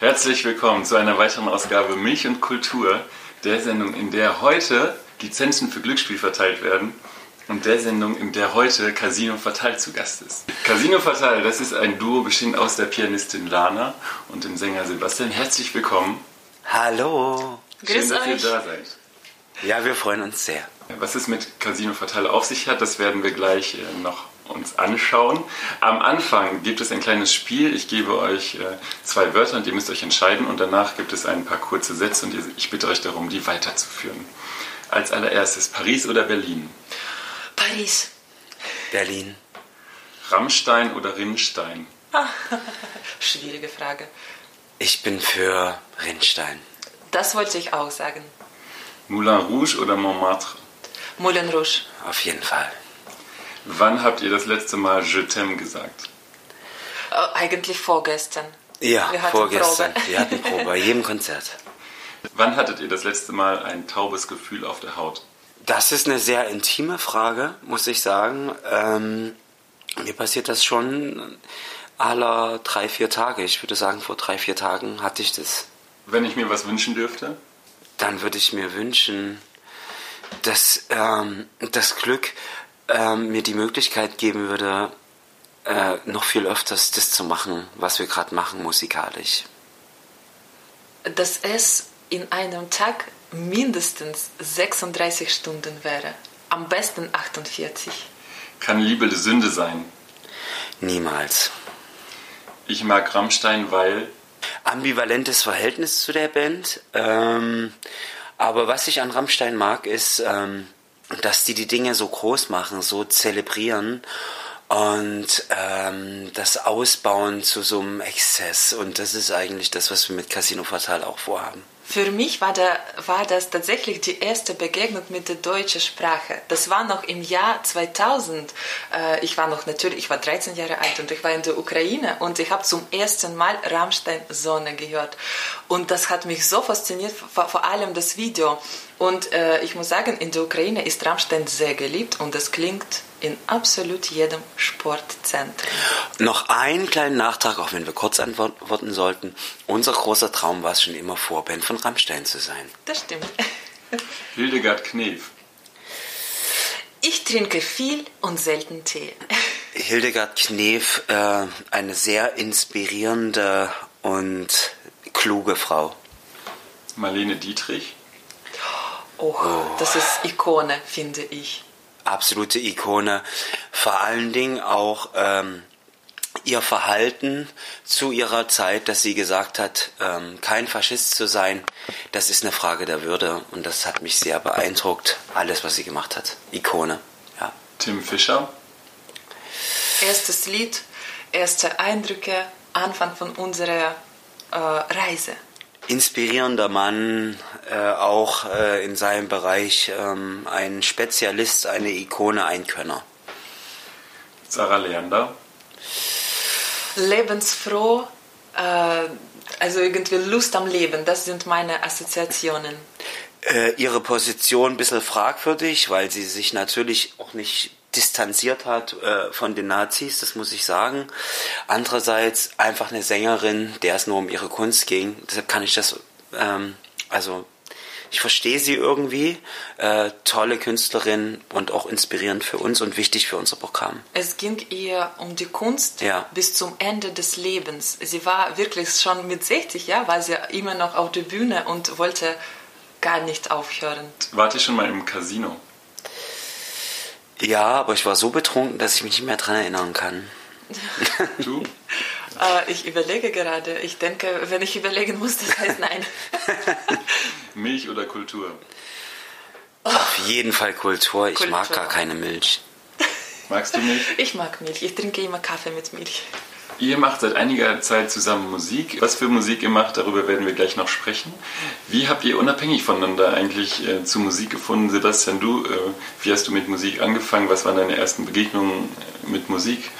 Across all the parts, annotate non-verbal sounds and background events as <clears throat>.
Herzlich willkommen zu einer weiteren Ausgabe Milch und Kultur, der Sendung, in der heute Lizenzen für Glücksspiel verteilt werden und der Sendung, in der heute Casino Fatal zu Gast ist. Casino Fatal, das ist ein Duo bestehend aus der Pianistin Lana und dem Sänger Sebastian. Herzlich willkommen. Hallo. Schön, Grüß dass ihr euch. da seid. Ja, wir freuen uns sehr. Was es mit Casino Fatal auf sich hat, das werden wir gleich äh, noch uns anschauen. Am Anfang gibt es ein kleines Spiel. Ich gebe euch äh, zwei Wörter und ihr müsst euch entscheiden und danach gibt es ein paar kurze Sätze und ich bitte euch darum, die weiterzuführen. Als allererstes Paris oder Berlin? Paris. Berlin. Rammstein oder Rinnstein? <laughs> Schwierige Frage. Ich bin für Rindstein. Das wollte ich auch sagen. Moulin Rouge oder Montmartre? Moulin Rouge. Auf jeden Fall. Wann habt ihr das letzte Mal Je t'aime gesagt? Äh, eigentlich vorgestern. Ja, Wir hatten vorgestern. Probe. Wir hatten Probe bei jedem <laughs> Konzert. Wann hattet ihr das letzte Mal ein taubes Gefühl auf der Haut? Das ist eine sehr intime Frage, muss ich sagen. Ähm, mir passiert das schon aller drei, vier Tage. Ich würde sagen, vor drei, vier Tagen hatte ich das. Wenn ich mir was wünschen dürfte? Dann würde ich mir wünschen, dass ähm, das Glück ähm, mir die Möglichkeit geben würde, äh, noch viel öfters das zu machen, was wir gerade machen musikalisch. Dass es in einem Tag mindestens 36 Stunden wäre. Am besten 48. Kann Liebe die Sünde sein? Niemals. Ich mag Rammstein, weil Ambivalentes Verhältnis zu der Band. Ähm, aber was ich an Rammstein mag, ist, ähm, dass die die Dinge so groß machen, so zelebrieren und ähm, das Ausbauen zu so einem Exzess. Und das ist eigentlich das, was wir mit Casino Fatal auch vorhaben. Für mich war, der, war das tatsächlich die erste Begegnung mit der deutschen Sprache. Das war noch im Jahr 2000. Äh, Ich war noch natürlich, ich war 13 Jahre alt und ich war in der Ukraine und ich habe zum ersten Mal Rammstein Sonne gehört. Und das hat mich so fasziniert, vor, vor allem das Video. Und äh, ich muss sagen, in der Ukraine ist Rammstein sehr geliebt und es klingt in absolut jedem Sportzentrum. Noch einen kleinen Nachtrag, auch wenn wir kurz antworten sollten. Unser großer Traum war es schon immer, Vorband von Rammstein zu sein. Das stimmt. <laughs> Hildegard Knef. Ich trinke viel und selten Tee. <laughs> Hildegard Knef, äh, eine sehr inspirierende und kluge Frau. Marlene Dietrich. Oh, das ist Ikone, finde ich. Absolute Ikone. Vor allen Dingen auch ähm, ihr Verhalten zu ihrer Zeit, dass sie gesagt hat, ähm, kein Faschist zu sein, das ist eine Frage der Würde. Und das hat mich sehr beeindruckt, alles, was sie gemacht hat. Ikone, ja. Tim Fischer. Erstes Lied, erste Eindrücke, Anfang von unserer äh, Reise. Inspirierender Mann, äh, auch äh, in seinem Bereich ähm, ein Spezialist, eine Ikone, ein Könner. Sarah Leander. Lebensfroh, äh, also irgendwie Lust am Leben, das sind meine Assoziationen. Äh, ihre Position ein bisschen fragwürdig, weil sie sich natürlich auch nicht distanziert hat äh, von den Nazis, das muss ich sagen. Andererseits einfach eine Sängerin, der es nur um ihre Kunst ging. Deshalb kann ich das, ähm, also ich verstehe sie irgendwie. Äh, tolle Künstlerin und auch inspirierend für uns und wichtig für unser Programm. Es ging ihr um die Kunst Ja. bis zum Ende des Lebens. Sie war wirklich schon mit 60, ja, war sie immer noch auf der Bühne und wollte gar nicht aufhören. Wart ihr schon mal im Casino? Ja, aber ich war so betrunken, dass ich mich nicht mehr dran erinnern kann. <laughs> Du? <laughs> Äh, ich überlege gerade. Ich denke, wenn ich überlegen muss, das heißt nein. <laughs> Milch oder Kultur? Auf jeden Fall Kultur. Ich mag Kultur. gar keine Milch. Magst du Milch? Ich mag Milch. Ich trinke immer Kaffee mit Milch. Ihr macht seit einiger Zeit zusammen Musik. Was für Musik ihr macht, darüber werden wir gleich noch sprechen. Wie habt ihr unabhängig voneinander eigentlich äh, zu Musik gefunden? Sebastian, du, äh, wie hast du mit Musik angefangen? Was waren deine ersten Begegnungen äh, mit Musik?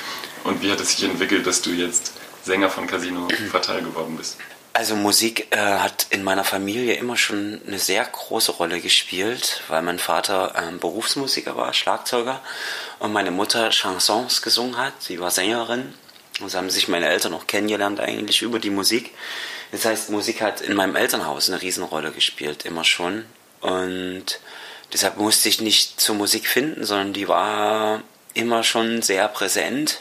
Und wie hat es sich entwickelt, dass du jetzt Sänger von Casino Fatal geworden bist? Also Musik äh, hat in meiner Familie immer schon eine sehr große Rolle gespielt, weil mein Vater ähm, Berufsmusiker war, Schlagzeuger, und meine Mutter Chansons gesungen hat. Sie war Sängerin. So haben sich meine Eltern auch kennengelernt eigentlich über die Musik. Das heißt, Musik hat in meinem Elternhaus eine Riesenrolle gespielt, immer schon. Und deshalb musste ich nicht zur Musik finden, sondern die war immer schon sehr präsent.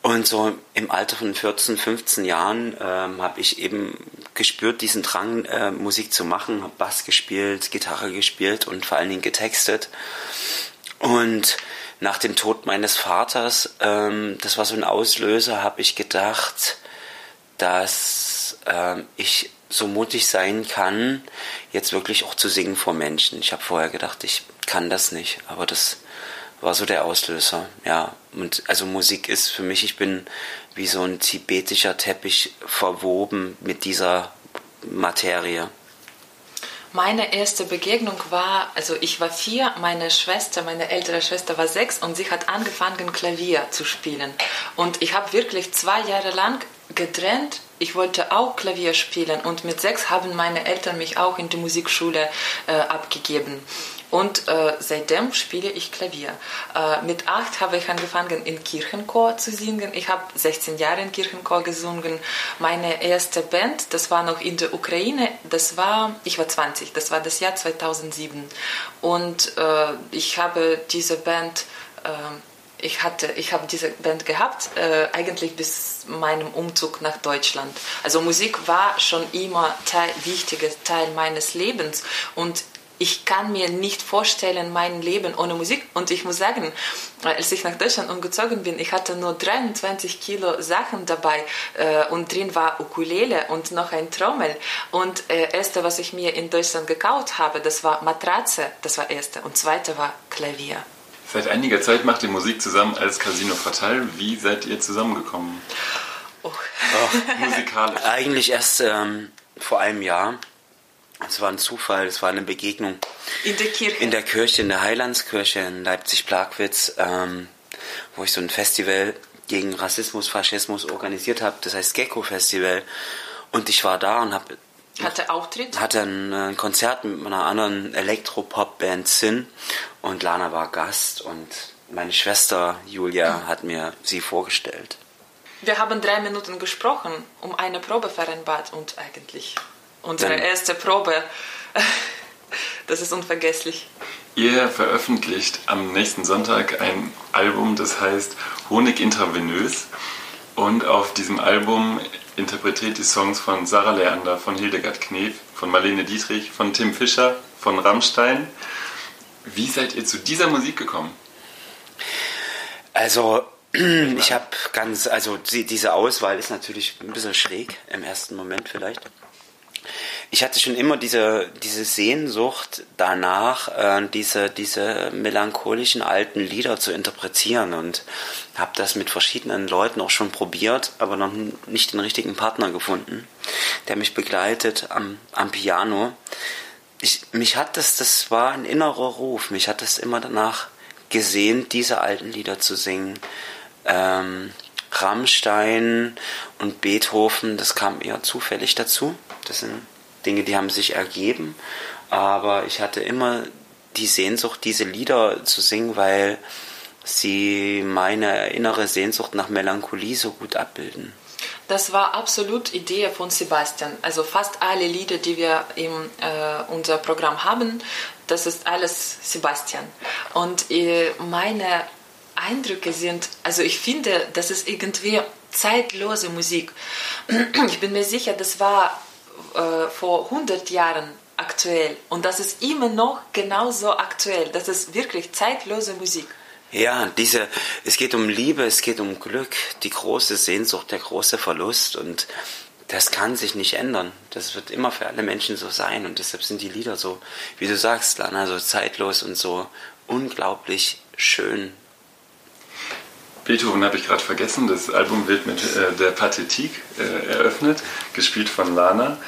Und so im Alter von 14, 15 Jahren ähm, habe ich eben gespürt, diesen Drang, äh, Musik zu machen, habe Bass gespielt, Gitarre gespielt und vor allen Dingen getextet. Und nach dem Tod meines Vaters, ähm, das war so ein Auslöser, habe ich gedacht, dass ähm, ich so mutig sein kann, jetzt wirklich auch zu singen vor Menschen. Ich habe vorher gedacht, ich kann das nicht, aber das war so der Auslöser, ja. Und also Musik ist für mich, ich bin wie so ein tibetischer Teppich verwoben mit dieser Materie. Meine erste Begegnung war, also ich war vier, meine Schwester, meine ältere Schwester war sechs und sie hat angefangen Klavier zu spielen. Und ich habe wirklich zwei Jahre lang getrennt. Ich wollte auch Klavier spielen und mit sechs haben meine Eltern mich auch in die Musikschule äh, abgegeben. Und äh, seitdem spiele ich Klavier. Äh, mit acht habe ich angefangen, in Kirchenchor zu singen. Ich habe 16 Jahre in Kirchenchor gesungen. Meine erste Band, das war noch in der Ukraine, das war, ich war 20, das war das Jahr 2007. Und äh, ich habe diese Band äh, ich hatte, ich habe diese Band gehabt, äh, eigentlich bis meinem Umzug nach Deutschland. Also Musik war schon immer Teil, wichtiger Teil meines Lebens und ich kann mir nicht vorstellen, mein Leben ohne Musik. Und ich muss sagen, als ich nach Deutschland umgezogen bin, ich hatte nur 23 Kilo Sachen dabei äh, und drin war Ukulele und noch ein Trommel. Und äh, erste, was ich mir in Deutschland gekauft habe, das war Matratze, das war erste. Und zweite war Klavier. Seit einiger Zeit macht ihr Musik zusammen als Casino Fatal. Wie seid ihr zusammengekommen? Oh. Oh, musikalisch. Eigentlich erst ähm, vor einem Jahr. Es war ein Zufall, es war eine Begegnung. In der Kirche? In der Kirche, in der Heilandskirche in Leipzig-Plagwitz, ähm, wo ich so ein Festival gegen Rassismus, Faschismus organisiert habe, das heißt Gecko Festival. Und ich war da und habe hatte Auftritt? Hatte ein, ein, Konzert mit einer anderen Elektropop-Band Sin und Lana war Gast und meine Schwester Julia mhm. hat mir sie vorgestellt. Wir haben drei Minuten gesprochen, um eine Probe vereinbart und eigentlich unsere erste Probe. <laughs> Das ist unvergesslich. Ihr veröffentlicht am nächsten Sonntag ein Album, das heißt Honig intravenös. Und auf diesem Album interpretiert die Songs von Sarah Leander, von Hildegard Knef, von Marlene Dietrich, von Tim Fischer, von Rammstein. Wie seid ihr zu dieser Musik gekommen? Also, <clears throat> ich habe ganz, also diese Auswahl ist natürlich ein bisschen schräg im ersten Moment vielleicht ich hatte schon immer diese, diese Sehnsucht danach, äh, diese, diese melancholischen alten Lieder zu interpretieren und habe das mit verschiedenen Leuten auch schon probiert, aber noch nicht den richtigen Partner gefunden, der mich begleitet am, am Piano. Ich, mich hat das, das war ein innerer Ruf, mich hat das immer danach gesehen, diese alten Lieder zu singen. Ähm, Rammstein und Beethoven, das kam eher zufällig dazu. Das sind Dinge, die haben sich ergeben, aber ich hatte immer die Sehnsucht, diese Lieder zu singen, weil sie meine innere Sehnsucht nach Melancholie so gut abbilden. Das war absolut Idee von Sebastian. Also fast alle Lieder, die wir in äh, unser Programm haben, das ist alles Sebastian. Und äh, meine Eindrücke sind, also ich finde, das ist irgendwie zeitlose Musik. <clears throat> Ich bin mir sicher, das war äh, vor 100 Jahren aktuell und das ist immer noch genauso aktuell. Das ist wirklich zeitlose Musik. Ja, diese, es geht um Liebe, es geht um Glück, die große Sehnsucht, der große Verlust und das kann sich nicht ändern. Das wird immer für alle Menschen so sein und deshalb sind die Lieder so, wie du sagst, Lana, so zeitlos und so unglaublich schön Beethoven habe ich gerade vergessen. Das Album wird mit äh, der Pathetik äh, eröffnet, gespielt von Lana.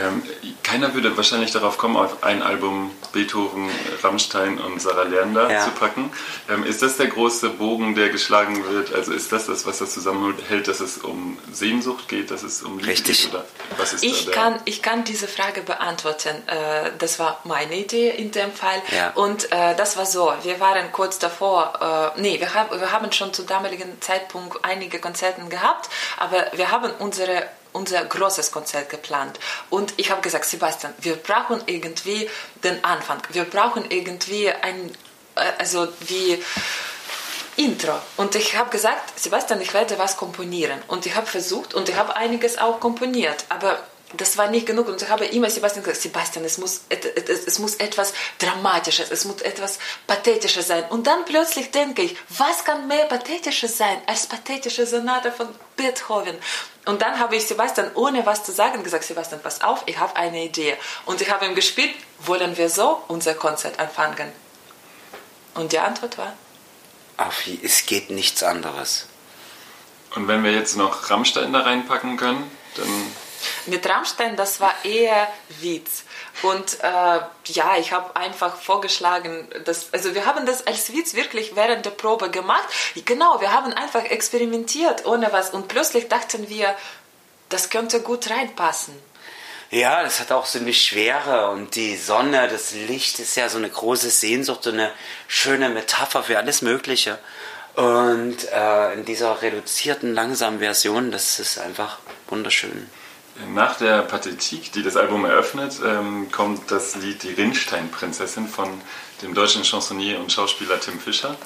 Ähm, keiner würde wahrscheinlich darauf kommen, auf ein Album Beethoven, Rammstein und Sarah Lerner ja. zu packen. Ähm, ist das der große Bogen, der geschlagen wird? Also ist das das, was das zusammenhält, dass es um Sehnsucht geht, dass es um Liebe Richtig. geht? Oder was ist ich, da kann, ich kann diese Frage beantworten. Äh, das war meine Idee in dem Fall. Ja. Und äh, das war so, wir waren kurz davor, äh, nee, wir, haben, wir haben schon zu damaligen Zeitpunkt einige Konzerte gehabt, aber wir haben unsere unser großes Konzert geplant. Und ich habe gesagt, Sebastian, wir brauchen irgendwie den Anfang. Wir brauchen irgendwie ein, äh, also wie Intro. Und ich habe gesagt, Sebastian, ich werde was komponieren. Und ich habe versucht und ich habe einiges auch komponiert. Aber das war nicht genug und ich habe immer Sebastian gesagt, Sebastian, es muss, es muss etwas Dramatisches, es muss etwas Pathetisches sein. Und dann plötzlich denke ich, was kann mehr Pathetisches sein als pathetische Sonate von Beethoven? Und dann habe ich Sebastian, ohne was zu sagen, gesagt, Sebastian, pass auf, ich habe eine Idee. Und ich habe ihm gespielt, wollen wir so unser Konzert anfangen? Und die Antwort war? Auf, es geht nichts anderes. Und wenn wir jetzt noch Rammstein da reinpacken können, dann mit Rammstein, das war eher Witz. Und äh, ja, ich habe einfach vorgeschlagen, dass, also wir haben das als Witz wirklich während der Probe gemacht. Genau, wir haben einfach experimentiert ohne was und plötzlich dachten wir, das könnte gut reinpassen. Ja, das hat auch so eine Schwere und die Sonne, das Licht ist ja so eine große Sehnsucht und eine schöne Metapher für alles Mögliche. Und äh, in dieser reduzierten, langsamen Version, das ist einfach wunderschön. Nach der Pathetik, die das Album eröffnet, ähm, kommt das Lied Die Rinnstein-Prinzessin von dem deutschen Chansonnier und Schauspieler Tim Fischer.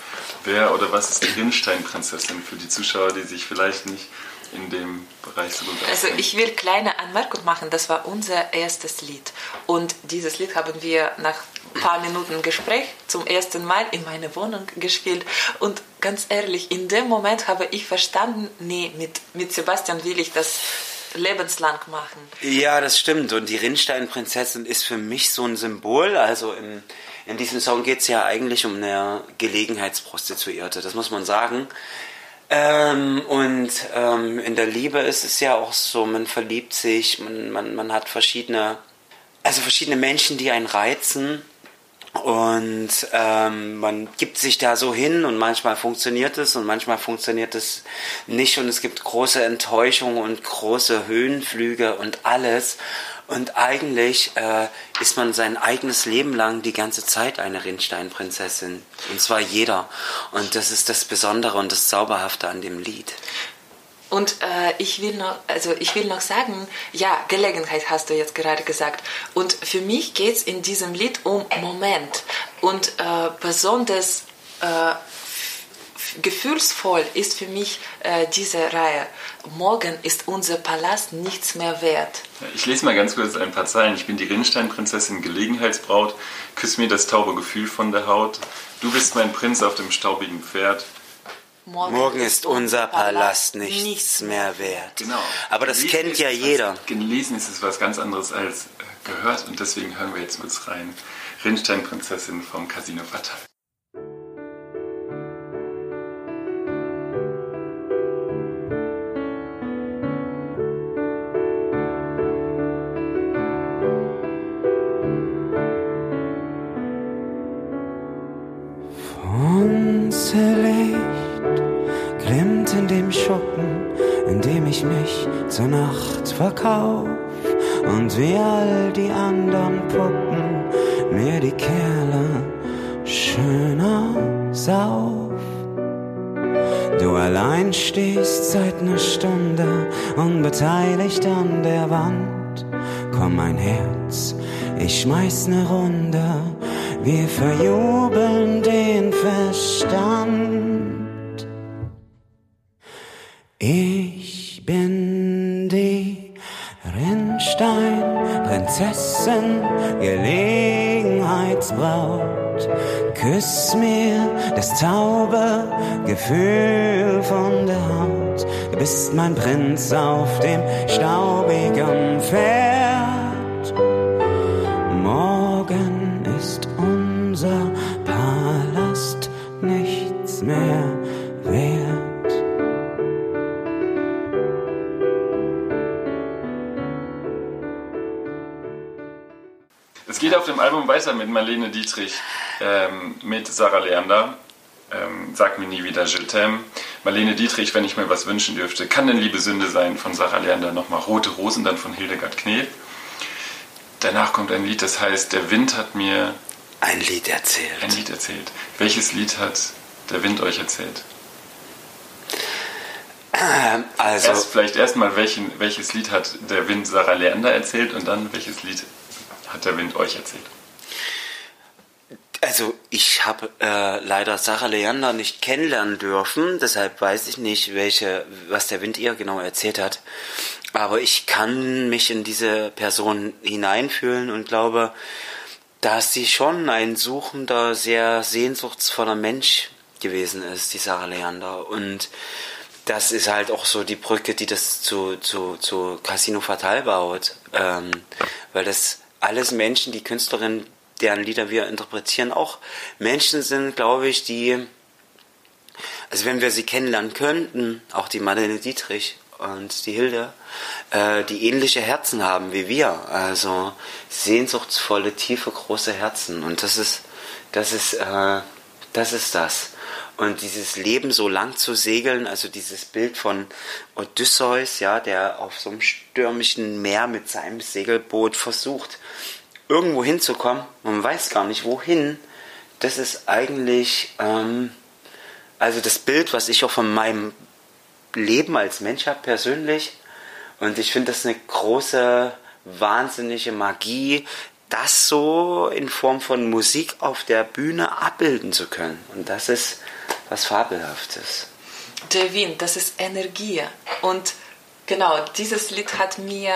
Wer oder was ist die Rinnstein-Prinzessin für die Zuschauer, die sich vielleicht nicht in dem Bereich so gut Also ich will kleine Anmerkung machen, das war unser erstes Lied. Und dieses Lied haben wir nach ein paar Minuten Gespräch zum ersten Mal in meiner Wohnung gespielt. Und ganz ehrlich, in dem Moment habe ich verstanden, nee, mit, mit Sebastian will ich das lebenslang machen. Ja, das stimmt. Und die Rinnsteinprinzessin ist für mich so ein Symbol. Also in, in diesem Song geht es ja eigentlich um eine Gelegenheitsprostituierte, das muss man sagen. Ähm, und ähm, in der Liebe ist es ja auch so, man verliebt sich, man, man, man hat verschiedene, also verschiedene Menschen, die einen reizen und ähm, man gibt sich da so hin und manchmal funktioniert es und manchmal funktioniert es nicht und es gibt große Enttäuschung und große Höhenflüge und alles. Und eigentlich äh, ist man sein eigenes Leben lang die ganze Zeit eine Rinnsteinprinzessin. Und zwar jeder. Und das ist das Besondere und das Zauberhafte an dem Lied. Und äh, ich, will noch, also ich will noch sagen, ja, Gelegenheit hast du jetzt gerade gesagt. Und für mich geht es in diesem Lied um Moment. Und äh, besonders äh, gefühlsvoll ist für mich äh, diese Reihe. Morgen ist unser Palast nichts mehr wert. Ich lese mal ganz kurz ein paar Zeilen. Ich bin die Rinnsteinprinzessin, Gelegenheitsbraut. Küss mir das taube Gefühl von der Haut. Du bist mein Prinz auf dem staubigen Pferd. Morgen, Morgen ist unser Palast nichts, nichts mehr wert. Genau. Aber das gelesen kennt ja jeder. Was, gelesen ist es was ganz anderes als äh, gehört und deswegen hören wir jetzt kurz rein. Rinnsteinprinzessin vom Casino Fatal. Verkauf und wie all die anderen Puppen mir die Kerle schöner sauf. Du allein stehst seit ner Stunde unbeteiligt an der Wand. Komm mein Herz, ich schmeiß ne Runde, wir verjubeln den Verstand. Ich bin Prinzessin, Gelegenheitsbraut. Küss mir das taube Gefühl von der Haut. Du bist mein Prinz auf dem staubigen Pferd. Weiter mit Marlene Dietrich, ähm, mit Sarah Leander. Ähm, Sag mir nie wieder Je t'aime. Marlene Dietrich, wenn ich mir was wünschen dürfte, kann denn Liebe Sünde sein von Sarah Leander nochmal Rote Rosen, dann von Hildegard Knef. Danach kommt ein Lied, das heißt Der Wind hat mir ein Lied erzählt. Ein Lied erzählt. Welches Lied hat der Wind euch erzählt? Also, Erst, vielleicht erstmal, welches Lied hat der Wind Sarah Leander erzählt und dann welches Lied hat der Wind euch erzählt? Also ich habe äh, leider Sarah Leander nicht kennenlernen dürfen, deshalb weiß ich nicht, welche, was der Wind ihr genau erzählt hat. Aber ich kann mich in diese Person hineinfühlen und glaube, dass sie schon ein suchender, sehr sehnsuchtsvoller Mensch gewesen ist, die Sarah Leander. Und das ist halt auch so die Brücke, die das zu, zu, zu Casino Fatal baut. Ähm, weil das alles Menschen, die Künstlerin deren Lieder wir interpretieren, auch Menschen sind, glaube ich, die, also wenn wir sie kennenlernen könnten, auch die Madeleine Dietrich und die Hilde, äh, die ähnliche Herzen haben wie wir. Also sehnsuchtsvolle, tiefe, große Herzen. Und das ist, das ist, äh, das ist das. Und dieses Leben so lang zu segeln, also dieses Bild von Odysseus, ja, der auf so einem stürmischen Meer mit seinem Segelboot versucht, irgendwo hinzukommen, man weiß gar nicht wohin, das ist eigentlich ähm, also das Bild, was ich auch von meinem Leben als Mensch habe persönlich. Und ich finde das eine große, wahnsinnige Magie, das so in Form von Musik auf der Bühne abbilden zu können. Und das ist was Fabelhaftes. Der Wind, das ist Energie. Und genau, dieses Lied hat mir,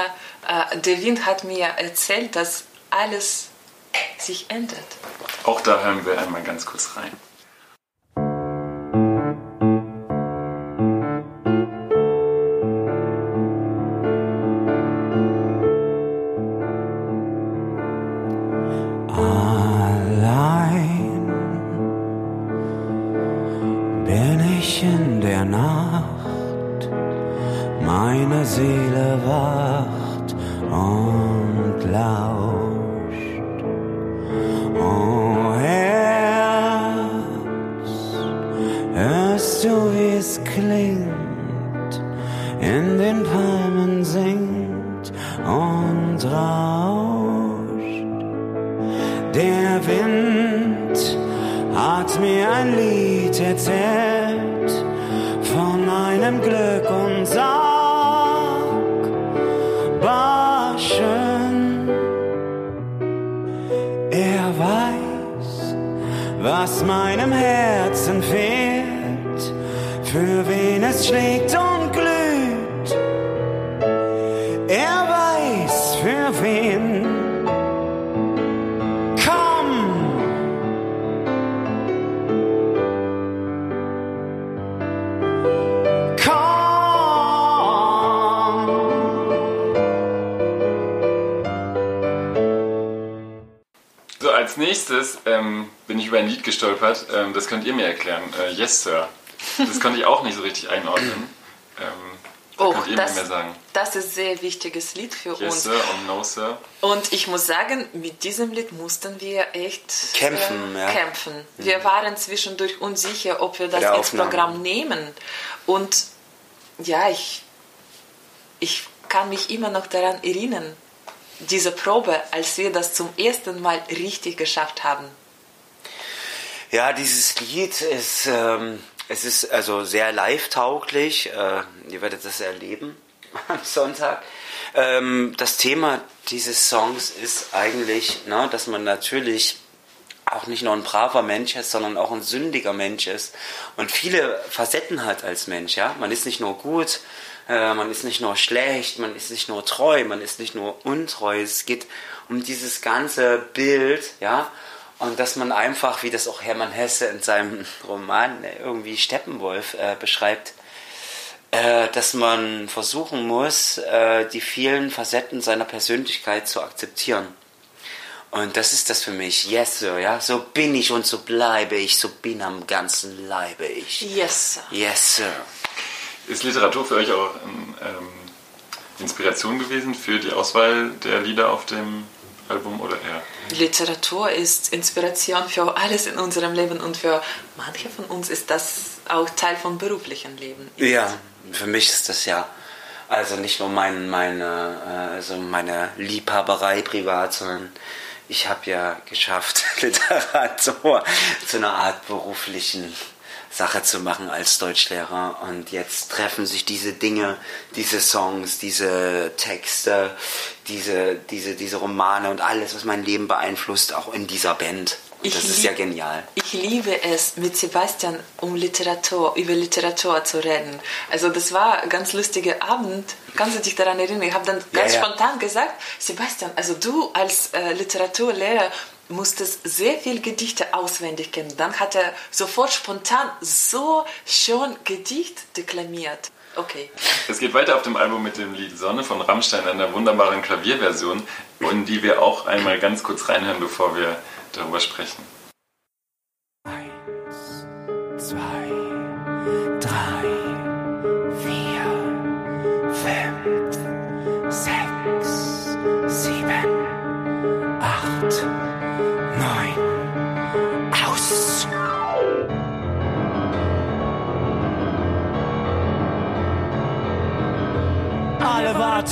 äh, Wind hat mir erzählt, dass alles sich ändert. Auch da hören wir einmal ganz kurz rein. Als nächstes ähm, bin ich über ein Lied gestolpert. Ähm, das könnt ihr mir erklären. Äh, yes, Sir. Das konnte ich auch nicht so richtig einordnen. Ähm, oh, könnt ihr das, mir mehr sagen. Das ist ein sehr wichtiges Lied für yes, uns. Yes, Sir und No, Sir. Und ich muss sagen, mit diesem Lied mussten wir echt kämpfen. Äh, ja. kämpfen. Mhm. Wir waren zwischendurch unsicher, ob wir das ins Programm nehmen. Und ja, ich, ich kann mich immer noch daran erinnern, diese Probe, als wir das zum ersten Mal richtig geschafft haben. Ja, dieses Lied ist, ähm, es ist also sehr live-tauglich. Äh, ihr werdet das erleben <laughs> am Sonntag. Ähm, das Thema dieses Songs ist eigentlich, ne, dass man natürlich auch nicht nur ein braver Mensch ist, sondern auch ein sündiger Mensch ist und viele Facetten hat als Mensch. Ja, man ist nicht nur gut, äh, man ist nicht nur schlecht, man ist nicht nur treu, man ist nicht nur untreu. Es geht um dieses ganze Bild, ja, und dass man einfach, wie das auch Hermann Hesse in seinem <laughs> Roman äh, irgendwie Steppenwolf äh, beschreibt, äh, dass man versuchen muss, äh, die vielen Facetten seiner Persönlichkeit zu akzeptieren. Und das ist das für mich. Yes, Sir, ja. So bin ich und so bleibe ich, so bin am ganzen Leibe ich. Yes, Sir. Yes, Sir. Ist Literatur für euch auch ähm, Inspiration gewesen für die Auswahl der Lieder auf dem Album oder eher? Literatur ist Inspiration für alles in unserem Leben und für manche von uns ist das auch Teil vom beruflichen Leben. Ja, für mich ist das ja. Also nicht nur mein, meine, äh, also meine Liebhaberei privat, sondern ich habe ja geschafft, <laughs> Literatur zu einer Art beruflichen Sache zu machen als Deutschlehrer. Und jetzt treffen sich diese Dinge, diese Songs, diese Texte, diese, diese, diese Romane und alles, was mein Leben beeinflusst, auch in dieser Band. Und Ich das ist ja genial. Ich liebe es, mit Sebastian um Literatur, über Literatur zu reden. Also das war ein ganz lustiger Abend. Kannst du dich daran erinnern? Ich habe dann ganz ja. spontan gesagt, Sebastian, also du als äh, Literaturlehrer musstest sehr viel Gedichte auswendig kennen. Dann hat er sofort spontan so schon Gedicht deklamiert. Okay. Es geht weiter auf dem Album mit dem Lied Sonne von Rammstein, einer wunderbaren Klavierversion, in die wir auch einmal ganz kurz reinhören, bevor wir darüber sprechen.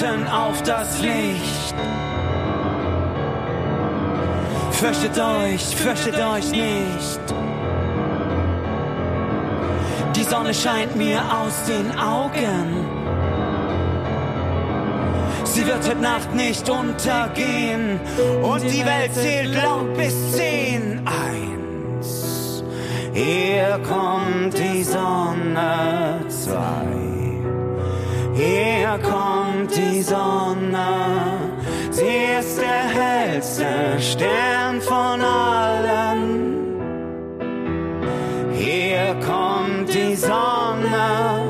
Warten auf das Licht. Fürchtet euch, fürchtet euch nicht. Die Sonne scheint mir aus den Augen. Sie wird heute Nacht nicht untergehen. Und die Welt zählt laut bis zehn. Eins. Hier kommt die Sonne. Zwei. Hier kommt die Sonne. Sie ist der hellste Stern von allen. Hier kommt die Sonne.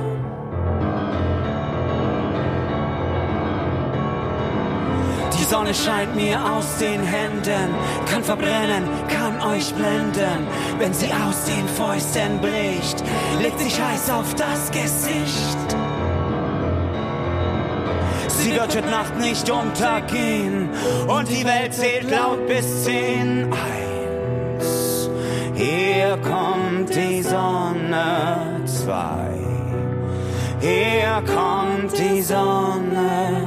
Die Sonne scheint mir aus den Händen, kann verbrennen, kann euch blenden. Wenn sie aus den Fäusten bricht, legt sich heiß auf das Gesicht. Sie wird Nacht nicht untergehen und die Welt zählt laut bis zehn. Eins, hier kommt die Sonne. Zwei, hier kommt die Sonne.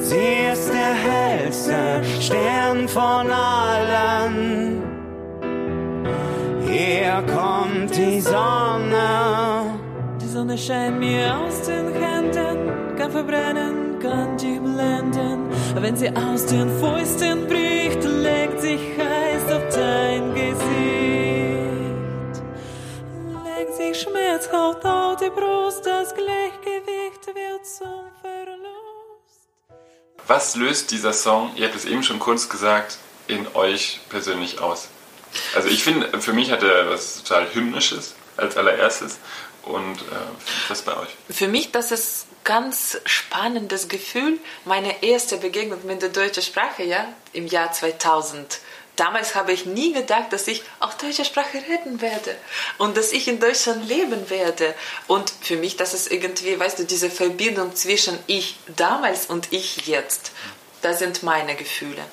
Sie ist der hellste Stern von allen. Hier kommt die Sonne. Die Sonne scheint mir aus den Händen, kann verbrennen, kann dich blenden. Wenn sie aus den Fäusten bricht, legt sich heiß auf dein Gesicht. Legt sich Schmerzhaut auf die Brust, das Gleichgewicht wird zum Verlust. Was löst dieser Song, ihr habt es eben schon kurz gesagt, in euch persönlich aus? Also ich finde, für mich hat er was total Hymnisches als allererstes und äh, was bei euch? Für mich das ist ganz spannendes Gefühl. Meine erste Begegnung mit der deutschen Sprache, ja, im Jahr 2000. Damals habe ich nie gedacht, dass ich auch deutsche Sprache reden werde und dass ich in Deutschland leben werde. Und für mich, das ist irgendwie, weißt du, diese Verbindung zwischen ich damals und ich jetzt. Das sind meine Gefühle.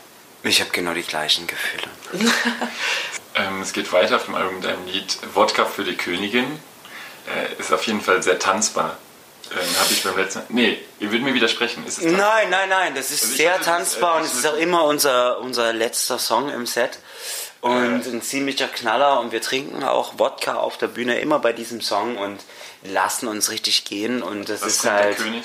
Ich habe genau die gleichen Gefühle. <laughs> Ähm, es geht weiter auf dem Album mit einem Lied Wodka für die Königin. Äh, ist auf jeden Fall sehr tanzbar. Ähm, habe ich beim letzten Mal. Nee, ihr würdet mir widersprechen. Ist es Nein, nein, nein, das ist Also sehr dachte, das- tanzbar äh, und das es ist auch immer unser, unser letzter Song im Set. Und ein ziemlicher Knaller und wir trinken auch Wodka auf der Bühne immer bei diesem Song und lassen uns richtig gehen und das Was ist trinkt der halt König?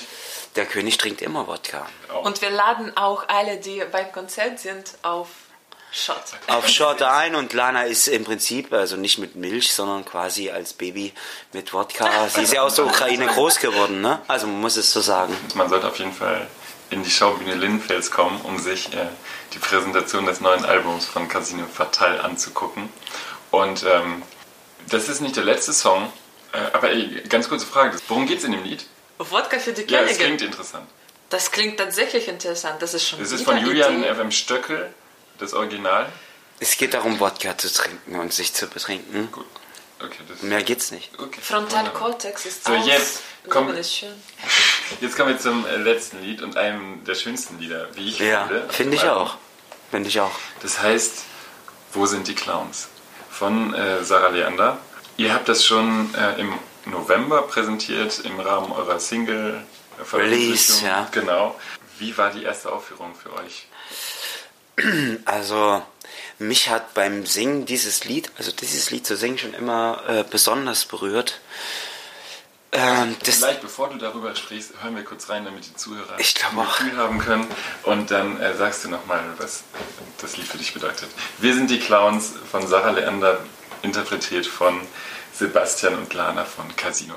der König trinkt immer Wodka. Und wir laden auch alle, die beim Konzert sind, auf Shot. Auf Shot ein und Lana ist im Prinzip, also nicht mit Milch, sondern quasi als Baby mit Wodka. Sie ist ja aus der Ukraine groß geworden, ne? Also man muss es so sagen. Man sollte auf jeden Fall in die Schaubühne Lindenfels kommen, um sich äh, die Präsentation des neuen Albums von Casino Fatal anzugucken. Und ähm, das ist nicht der letzte Song, äh, aber ey, ganz kurze Frage, worum geht's in dem Lied? Wodka für die Ja, es Königin. klingt interessant. Das klingt tatsächlich interessant. Das ist schon Es ist von Julian Idee. FM Stöckel, das Original. Es geht darum, Wodka zu trinken und sich zu betrinken. Gut, okay, das Mehr geht's nicht. okay. Frontalkortex ist So, aus. jetzt komm- Leben ist schön. Jetzt kommen wir zum äh, letzten Lied und einem der schönsten Lieder, wie ich Ja, finde. finde ich auch. Finde ich auch. Das heißt, Wo sind die Clowns? Von äh, Sarah Leander. Ihr habt das schon äh, im November präsentiert im Rahmen eurer Single Release, ja. Genau. Wie war die erste Aufführung für euch? Also mich hat beim Singen dieses Lied, also dieses Lied zu singen, schon immer äh, besonders berührt. Ähm, Vielleicht bevor du darüber sprichst, hören wir kurz rein, damit die Zuhörer ich ein Gefühl haben können. Und dann äh, sagst du nochmal, was das Lied für dich bedeutet. Wir sind die Clowns von Sarah Leander, interpretiert von Sebastian und Lana von Casino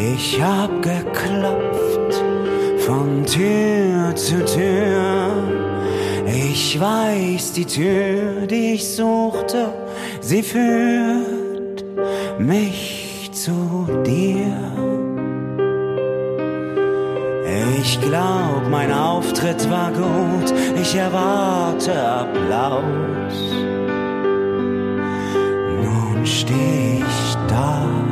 Ich hab geklopft von Tür zu Tür. Ich weiß, die Tür, die ich suchte, sie führt mich zu dir. Ich glaub, mein Auftritt war gut, ich erwarte Applaus. Nun steh ich da.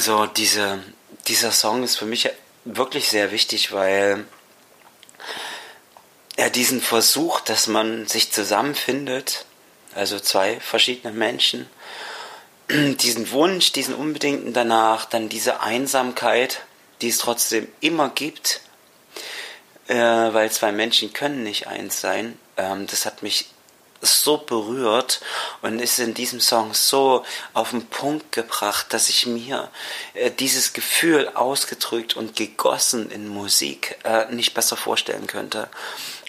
Also diese, dieser Song ist für mich wirklich sehr wichtig, weil er diesen Versuch, dass man sich zusammenfindet, also zwei verschiedene Menschen, <clears throat> diesen Wunsch, diesen unbedingten danach, dann diese Einsamkeit, die es trotzdem immer gibt, äh, weil zwei Menschen können nicht eins sein. Ähm, das hat mich so berührt und ist in diesem Song so auf den Punkt gebracht, dass ich mir äh, dieses Gefühl ausgedrückt und gegossen in Musik äh, nicht besser vorstellen könnte.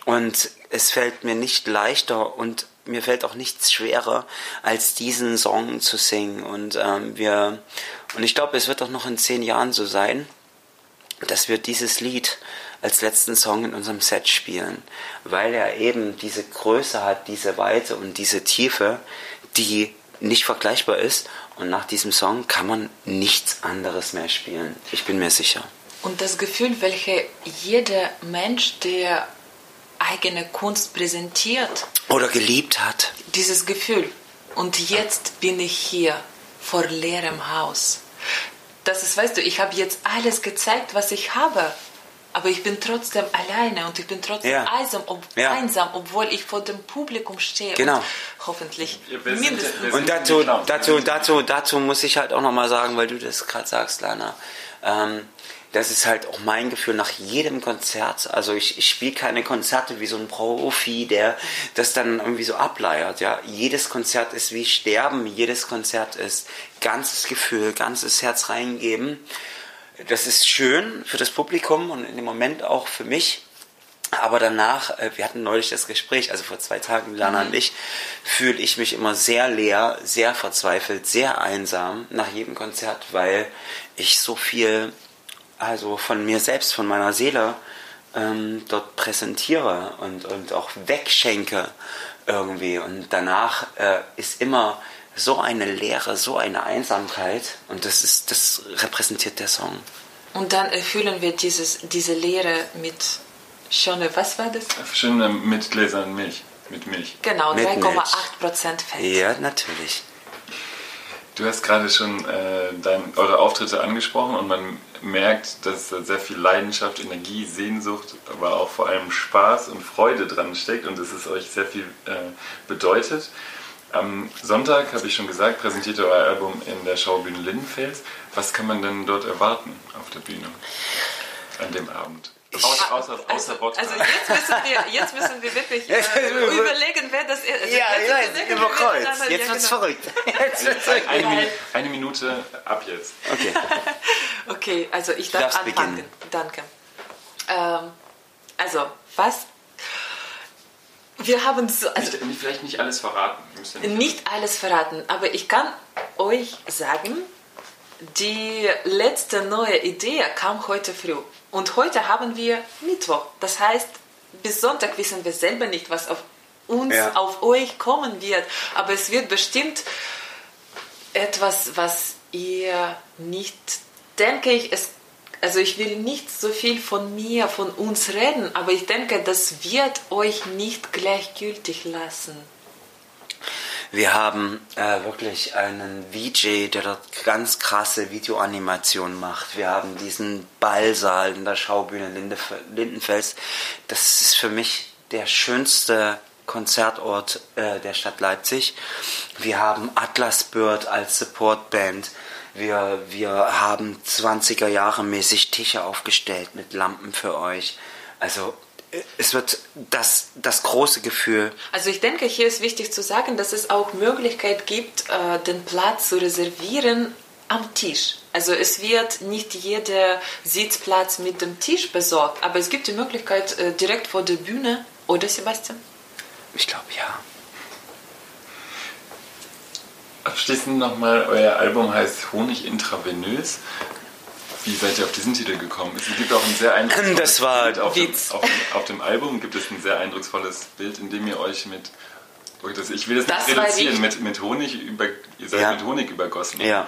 Und es fällt mir nicht leichter und mir fällt auch nichts schwerer, als diesen Song zu singen. Und ähm, wir, und ich glaube, es wird auch noch in zehn Jahren so sein, dass wir dieses Lied als letzten Song in unserem Set spielen, weil er eben diese Größe hat, diese Weite und diese Tiefe, die nicht vergleichbar ist. Und nach diesem Song kann man nichts anderes mehr spielen. Ich bin mir sicher. Und das Gefühl, welches jeder Mensch, der eigene Kunst präsentiert. Oder geliebt hat. Dieses Gefühl. Und jetzt bin ich hier vor leerem Haus. Das ist, weißt du, ich habe jetzt alles gezeigt, was ich habe. Aber ich bin trotzdem alleine und ich bin trotzdem ja. einsam, ob, ja. einsam, obwohl ich vor dem Publikum stehe. Genau. Und hoffentlich mindestens. Und dazu, dazu, dazu, dazu muss ich halt auch nochmal sagen, weil du das gerade sagst, Lana. Ähm, das ist halt auch mein Gefühl nach jedem Konzert. Also ich, ich spiele keine Konzerte wie so ein Profi, der das dann irgendwie so ableiert. Ja, jedes Konzert ist wie Sterben. Jedes Konzert ist ganzes Gefühl, ganzes Herz reingeben. Das ist schön für das Publikum und in dem Moment auch für mich. Aber danach, äh, wir hatten neulich das Gespräch, also vor zwei Tagen, Lana mhm. und ich, fühle ich mich immer sehr leer, sehr verzweifelt, sehr einsam nach jedem Konzert, weil ich so viel, also von mir selbst, von meiner Seele ähm, dort präsentiere und, und auch wegschenke irgendwie. Und danach äh, ist immer so eine Leere, so eine Einsamkeit und das ist, das repräsentiert der Song. Und dann erfüllen wir dieses, diese Leere mit Schöne, was war das? Schöne mit Gläsern Milch. Mit Milch. Genau, 3,8% Fett. Ja, natürlich. Du hast gerade schon äh, dein, eure Auftritte angesprochen und man merkt, dass da sehr viel Leidenschaft, Energie, Sehnsucht, aber auch vor allem Spaß und Freude dran steckt und dass es euch sehr viel äh, bedeutet. Am Sonntag, habe ich schon gesagt, präsentiert ihr euer Album in der Schaubühne Lindenfels. Was kann man denn dort erwarten auf der Bühne an dem Abend? Außer, außer, außer also, also jetzt, müssen wir, jetzt müssen wir wirklich <laughs> äh, überlegen, wer das ist. Also ja, ja, jetzt überkreuzt. Jetzt wird es verrückt. Jetzt wird's <laughs> eine, eine, eine, Minute ab jetzt. Okay. okay, also ich darf anfangen. Beginnen. Danke. Ähm, also, was wir haben so, also nicht, vielleicht nicht alles verraten. Nicht, nicht alles verraten, aber ich kann euch sagen, die letzte neue Idee kam heute früh. Und heute haben wir Mittwoch. Das heißt, bis Sonntag wissen wir selber nicht, was auf uns, ja. auf euch kommen wird. Aber es wird bestimmt etwas, was ihr nicht, denke ich, es, also ich will nicht so viel von mir, von uns reden, aber ich denke, das wird euch nicht gleichgültig lassen. Wir haben äh, wirklich einen VJ, der dort ganz krasse Videoanimationen macht. Wir haben diesen Ballsaal in der Schaubühne Lindef Lindenfels. Das ist für mich der schönste Konzertort äh, der Stadt Leipzig. Wir haben Atlas Bird als Supportband. Wir, wir haben 20er Jahre mäßig Tische aufgestellt mit Lampen für euch. Also es wird das, das große Gefühl. Also ich denke, hier ist wichtig zu sagen, dass es auch Möglichkeit gibt, äh, den Platz zu reservieren am Tisch. Also es wird nicht jeder Sitzplatz mit dem Tisch besorgt, aber es gibt die Möglichkeit äh, direkt vor der Bühne, oder Sebastian? Ich glaube ja. Abschließend nochmal, euer Album heißt Honig intravenös. Wie seid ihr auf diesen Titel gekommen? Es gibt auch ein sehr eindrucksvolles das war Bild auf dem, auf, dem, auf dem, Album gibt es ein sehr eindrucksvolles Bild, in dem ihr euch mit ich will das, das nicht reduzieren, mit, mit Honig über, ihr seid ja. mit Honig übergossen. Ja.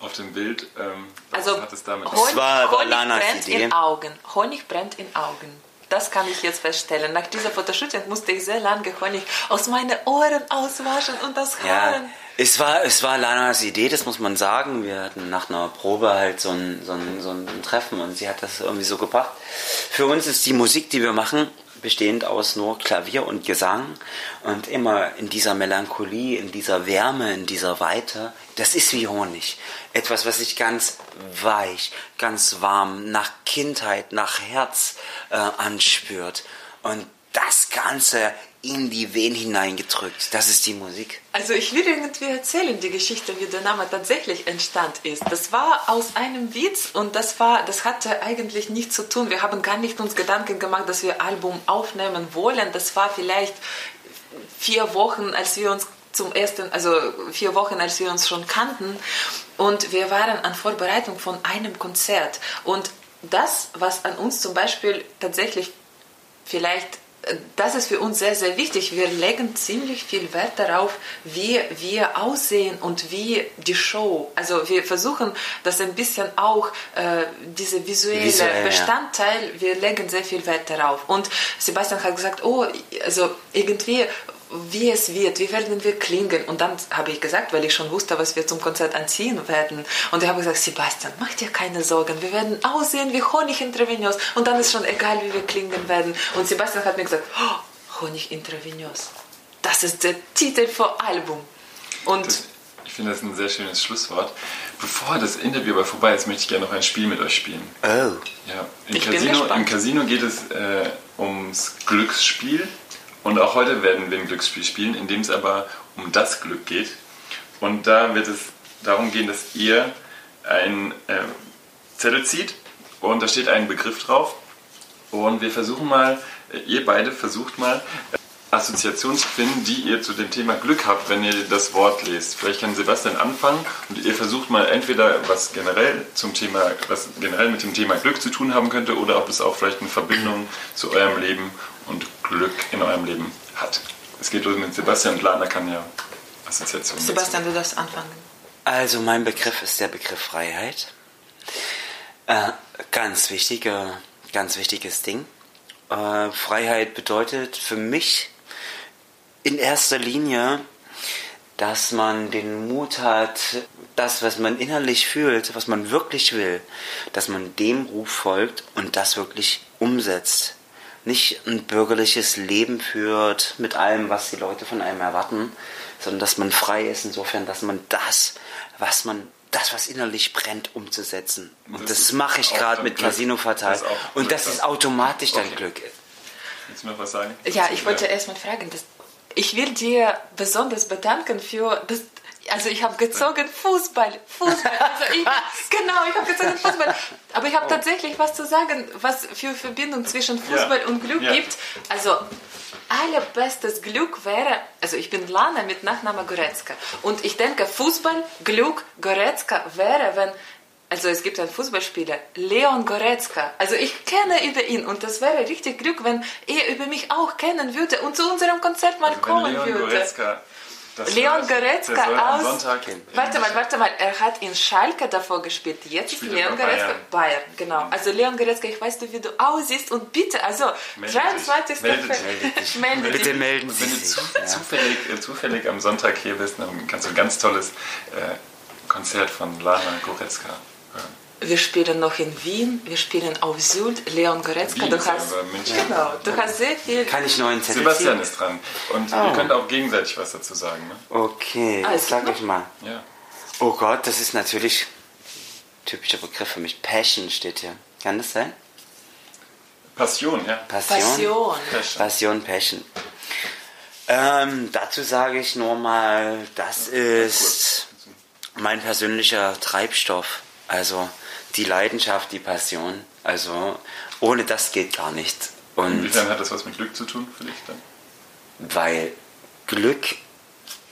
Auf dem Bild, ähm, was also, hat es damit? Honig, das war Honig brennt Idee. in Augen. Honig brennt in Augen. Das kann ich jetzt feststellen. Nach dieser Fotoshooting musste ich sehr lange Honig aus meinen Ohren auswaschen und das Haaren. Ja. Es war, es war Lanas Idee, das muss man sagen. Wir hatten nach einer Probe halt so ein, so, ein, so ein Treffen und sie hat das irgendwie so gebracht. Für uns ist die Musik, die wir machen, bestehend aus nur Klavier und Gesang und immer in dieser Melancholie, in dieser Wärme, in dieser Weite. Das ist wie Honig. Etwas, was sich ganz weich, ganz warm, nach Kindheit, nach Herz äh, anspürt. Und das Ganze in die Venen hineingedrückt. Das ist die Musik. Also ich will irgendwie erzählen die Geschichte, wie der Name tatsächlich entstanden ist. Das war aus einem Witz und das war, das hatte eigentlich nichts zu tun. Wir haben gar nicht uns Gedanken gemacht, dass wir Album aufnehmen wollen. Das war vielleicht vier Wochen, als wir uns zum ersten, also vier Wochen, als wir uns schon kannten. Und wir waren an Vorbereitung von einem Konzert. Und das, was an uns zum Beispiel tatsächlich vielleicht das ist für uns sehr, sehr wichtig. Wir legen ziemlich viel Wert darauf, wie wir aussehen und wie die Show. Also wir versuchen das ein bisschen auch, äh, diese visuelle Visuell, Bestandteil, ja. wir legen sehr viel Wert darauf. Und Sebastian hat gesagt, oh, also irgendwie wie es wird, wie werden wir klingen. Und dann habe ich gesagt, weil ich schon wusste, was wir zum Konzert anziehen werden. Und ich habe gesagt, Sebastian, mach dir keine Sorgen, wir werden aussehen wie Honig intravenös. Und dann ist schon egal, wie wir klingen werden. Und Sebastian hat mir gesagt, oh, Honig intravenös. Das ist der Titel für Album. Und das, ich finde das ein sehr schönes Schlusswort. Bevor das Interview aber vorbei ist, möchte ich gerne noch ein Spiel mit euch spielen. Oh. Ja, im, Casino, im Casino geht es äh, ums Glücksspiel. Und auch heute werden wir ein Glücksspiel spielen, in dem es aber um das Glück geht. Und da wird es darum gehen, dass ihr ein, äh, Zettel zieht und da steht ein Begriff drauf. Und wir versuchen mal, äh, ihr beide versucht mal, äh, Assoziationen zu finden, die ihr zu dem Thema Glück habt, wenn ihr das Wort lest. Vielleicht kann Sebastian anfangen und ihr versucht mal entweder was generell zum Thema, was generell mit dem Thema Glück zu tun haben könnte oder ob es auch vielleicht eine Verbindung zu eurem Leben und Glück in eurem Leben hat. Es geht los mit Sebastian und Lana kann ja Assoziationen. Sebastian, du darfst anfangen. Also mein Begriff ist der Begriff Freiheit. Äh, ganz wichtiger, ganz wichtiges Ding. Äh, Freiheit bedeutet für mich in erster Linie, dass man den Mut hat, das, was man innerlich fühlt, was man wirklich will, dass man dem Ruf folgt und das wirklich umsetzt. Nicht ein bürgerliches Leben führt mit allem, was die Leute von einem erwarten, sondern dass man frei ist insofern, dass man das, was man das, was innerlich brennt, umzusetzen. Und das, das mache ich gerade mit Glück. Casino Fatal. Und das ist automatisch dann Okay. Glück. Willst du noch was sagen? Ja, ich wollte erst mal fragen, dass ich will dir besonders bedanken für das. Also ich habe gezogen Fußball, Fußball. Also ich, genau, ich habe gezogen Fußball. Aber ich habe tatsächlich was zu sagen, was für Verbindung zwischen Fußball Ja. und Glück Ja. gibt. Also allerbestes Glück wäre, also ich bin Lana mit Nachname Goretzka. Und ich denke, Fußball, Glück, Goretzka wäre, wenn, also es gibt einen Fußballspieler, Leon Goretzka. Also ich kenne über ihn und das wäre richtig Glück, wenn er über mich auch kennen würde und zu unserem Konzert mal Also kommen wenn Leon würde. Goretzka das Leon Goretzka aus- Sonntag Warte mal, warte mal, er hat in Schalke davor gespielt. Jetzt ist Leon bei Goretzka Bayern. Bayern, genau. Also Leon Goretzka, ich weiß, wie du aussiehst und bitte, also Melde dich. 23. Melde Fe- dich. Melde dich. Bitte melden Sie wenn du sich. zu, Ja. zufällig, äh, zufällig am Sonntag hier bist, dann kannst du ein ganz tolles äh, Konzert von Lana Goretzka hören. Wir spielen noch in Wien, wir spielen auf Sylt. Leon Goretzka, Wien du hast, München. genau, du hast sehr viel. Kann ich einen Zettel Sebastian ziehen? ist dran. Und Oh. ihr könnt auch gegenseitig was dazu sagen. Ne? Okay, Ah, es sag ich mal. Ja. Oh Gott, das ist natürlich typischer Begriff für mich. Passion steht hier. Kann das sein? Passion, ja. Passion. Passion. Passion. Passion, Passion. Ähm, dazu sage ich nur mal, das ist mein persönlicher Treibstoff. Also die Leidenschaft, die Passion. Also ohne das geht gar nichts. Und Inwiefern hat das was mit Glück zu tun für dich dann? weil Glück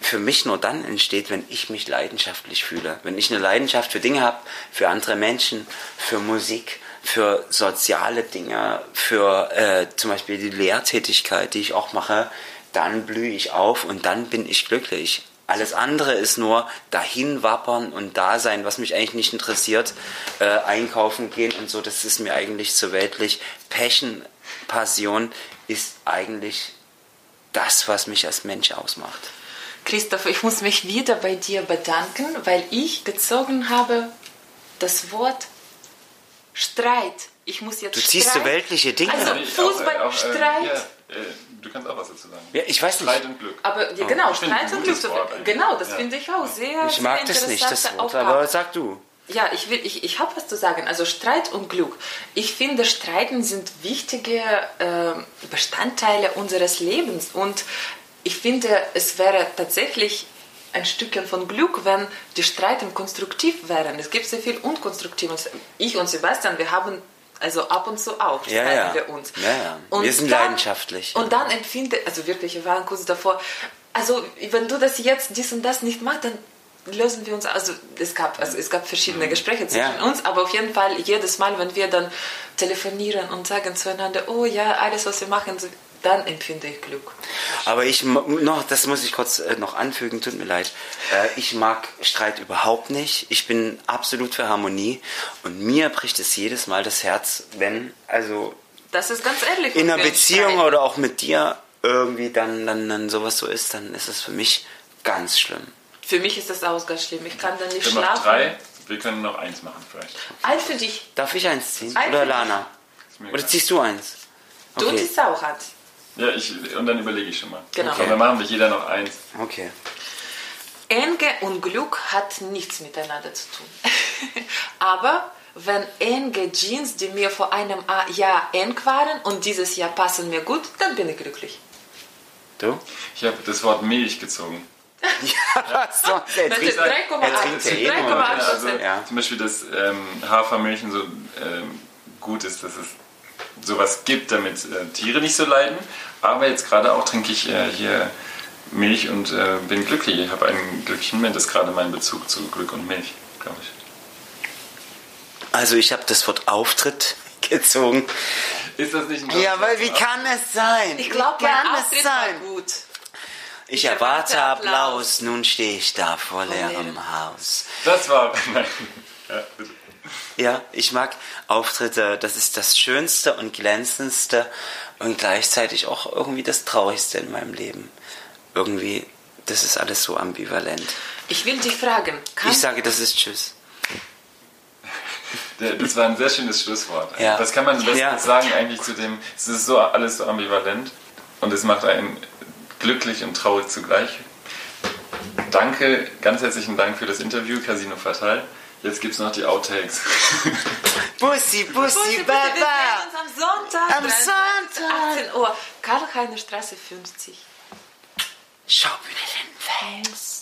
für mich nur dann entsteht, wenn ich mich leidenschaftlich fühle. Wenn ich eine Leidenschaft für Dinge habe, für andere Menschen, für Musik, für soziale Dinge, für äh, zum Beispiel die Lehrtätigkeit, die ich auch mache, dann blühe ich auf und dann bin ich glücklich. Alles andere ist nur dahin wappern und da sein, was mich eigentlich nicht interessiert. Äh, einkaufen gehen und so, das ist mir eigentlich zu weltlich. Passion, Passion ist eigentlich das, was mich als Mensch ausmacht. Christoph, ich muss mich wieder bei dir bedanken, weil ich gezogen habe das Wort Streit. Ich muss jetzt Du ziehst so weltliche Dinge. Also Nee, Fußball, auch, äh, auch, äh, Streit. ja, äh, du kannst auch was dazu sagen. Ja, ich weiß nicht. Streit und Glück. Aber ja, genau, Ich finde Streit und Glück. Wort. Genau, das Ja. finde ich auch sehr Ich sehr mag das nicht, das Wort, Aufgabe. aber sag du. Ja, ich, will, ich, ich habe was zu sagen. Also Streit und Glück. Ich finde, Streiten sind wichtige äh, Bestandteile unseres Lebens. Und ich finde, es wäre tatsächlich ein Stückchen von Glück, wenn die Streiten konstruktiv wären. Es gibt sehr viel Unkonstruktives. Ich und Sebastian, wir haben also ab und zu auch Ja, streiten ja. wir uns. Ja, ja. Und Wir sind leidenschaftlich, Und ja. dann empfinde, also wirklich, wir waren kurz davor, also wenn du das jetzt, dies und das nicht machst, dann lösen wir uns, also es gab, also es gab verschiedene Gespräche zwischen Ja. uns, aber auf jeden Fall jedes Mal, wenn wir dann telefonieren und sagen zueinander, oh ja, alles, was wir machen, dann empfinde ich Glück. Aber ich noch, das muss ich kurz äh, noch anfügen, tut mir leid. Äh, ich mag Streit überhaupt nicht. Ich bin absolut für Harmonie und mir bricht es jedes Mal das Herz, wenn also Das ist ganz ehrlich. in einer Beziehung oder auch mit dir irgendwie dann, dann, dann sowas so ist, dann ist es für mich ganz schlimm. Für mich ist das auch ganz schlimm. Ich kann dann nicht Wir machen schlafen. drei, wir können noch eins machen vielleicht. Ein für dich. Darf ich eins ziehen? Ein Oder. Lana? Oder ziehst du eins? Du Okay. ziehst auch an. Ja, ich, und dann überlege ich schon mal. Genau. Und dann machen wir jeder noch eins. Okay. Enge und Glück hat nichts miteinander zu tun. <laughs> Aber wenn enge Jeans, die mir vor einem Jahr eng waren und dieses Jahr passen mir gut, dann bin ich glücklich. Du? Ich habe das Wort Milch gezogen. Ja, was sonst? Er Das ist 3,8. er trinkt ja eh. 3,8. Also zum Beispiel, dass ähm, Hafermilchen so ähm, gut ist, dass es sowas gibt, damit äh, Tiere nicht so leiden. Aber jetzt gerade auch trinke ich äh, hier Milch und äh, bin glücklich. Ich habe einen glücklichen Moment. Das ist gerade mein Bezug zu Glück und Milch, glaube ich. Also ich habe das Wort Auftritt <laughs> gezogen. Ist das nicht ein Ja, weil wie kann es sein? Ich glaube, wie mein kann es Auftritt war sein? gut. Ich Ich erwarte erwarte Applaus, nun stehe ich da vor leerem leerem Haus. Das war. <laughs> Nein. Ja, bitte. Ja, ich mag Auftritte, das ist das Schönste und Glänzendste und gleichzeitig auch irgendwie das Traurigste in meinem Leben. Irgendwie, das ist alles so ambivalent. Ich will dich fragen, kann Ich sage, das ist Tschüss. Das war ein sehr schönes Schlusswort. Ja. Das kann man Ja. sagen eigentlich zu dem, es ist so alles so ambivalent und es macht einen glücklich und traurig zugleich. Danke, ganz herzlichen Dank für das Interview, Casino Fatal. Jetzt gibt es noch die Outtakes. Bussi, Bussi, Bussi, wir Baba. sehen uns am Sonntag. Am 23, Sonntag. 18 Uhr. Karl-Heiner Straße 50. Schaubühne den Fels.